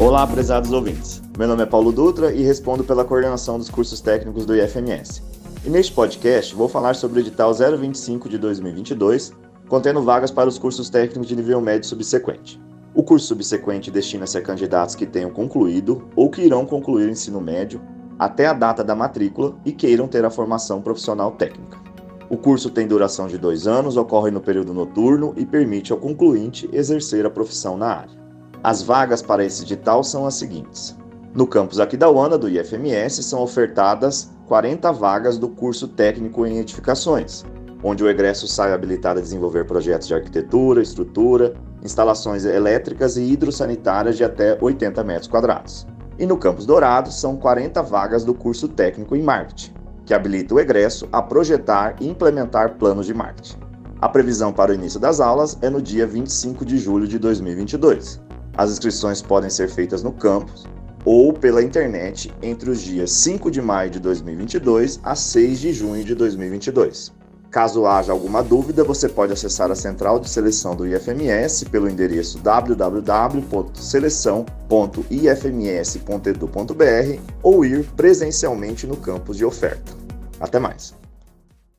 Olá, prezados ouvintes. Meu nome é Paulo Dutra e respondo pela coordenação dos cursos técnicos do IFMS. E neste podcast vou falar sobre o edital 025 de 2022, contendo vagas para os cursos técnicos de nível médio subsequente. O curso subsequente destina-se a candidatos que tenham concluído ou que irão concluir o ensino médio até a data da matrícula e queiram ter a formação profissional técnica. O curso tem duração de dois anos, ocorre no período noturno e permite ao concluinte exercer a profissão na área. As vagas para esse edital são as seguintes. No campus Aquidauana do IFMS são ofertadas 40 vagas do curso técnico em edificações, onde o egresso sai habilitado a desenvolver projetos de arquitetura, estrutura, instalações elétricas e hidrossanitárias de até 80 metros quadrados. E no campus Dourado são 40 vagas do curso técnico em marketing, que habilita o egresso a projetar e implementar planos de marketing. A previsão para o início das aulas é no dia 25 de julho de 2022. As inscrições podem ser feitas no campus ou pela internet entre os dias 5 de maio de 2022 a 6 de junho de 2022. Caso haja alguma dúvida, você pode acessar a central de seleção do IFMS pelo endereço www.seleção.ifms.edu.br ou ir presencialmente no campus de oferta. Até mais!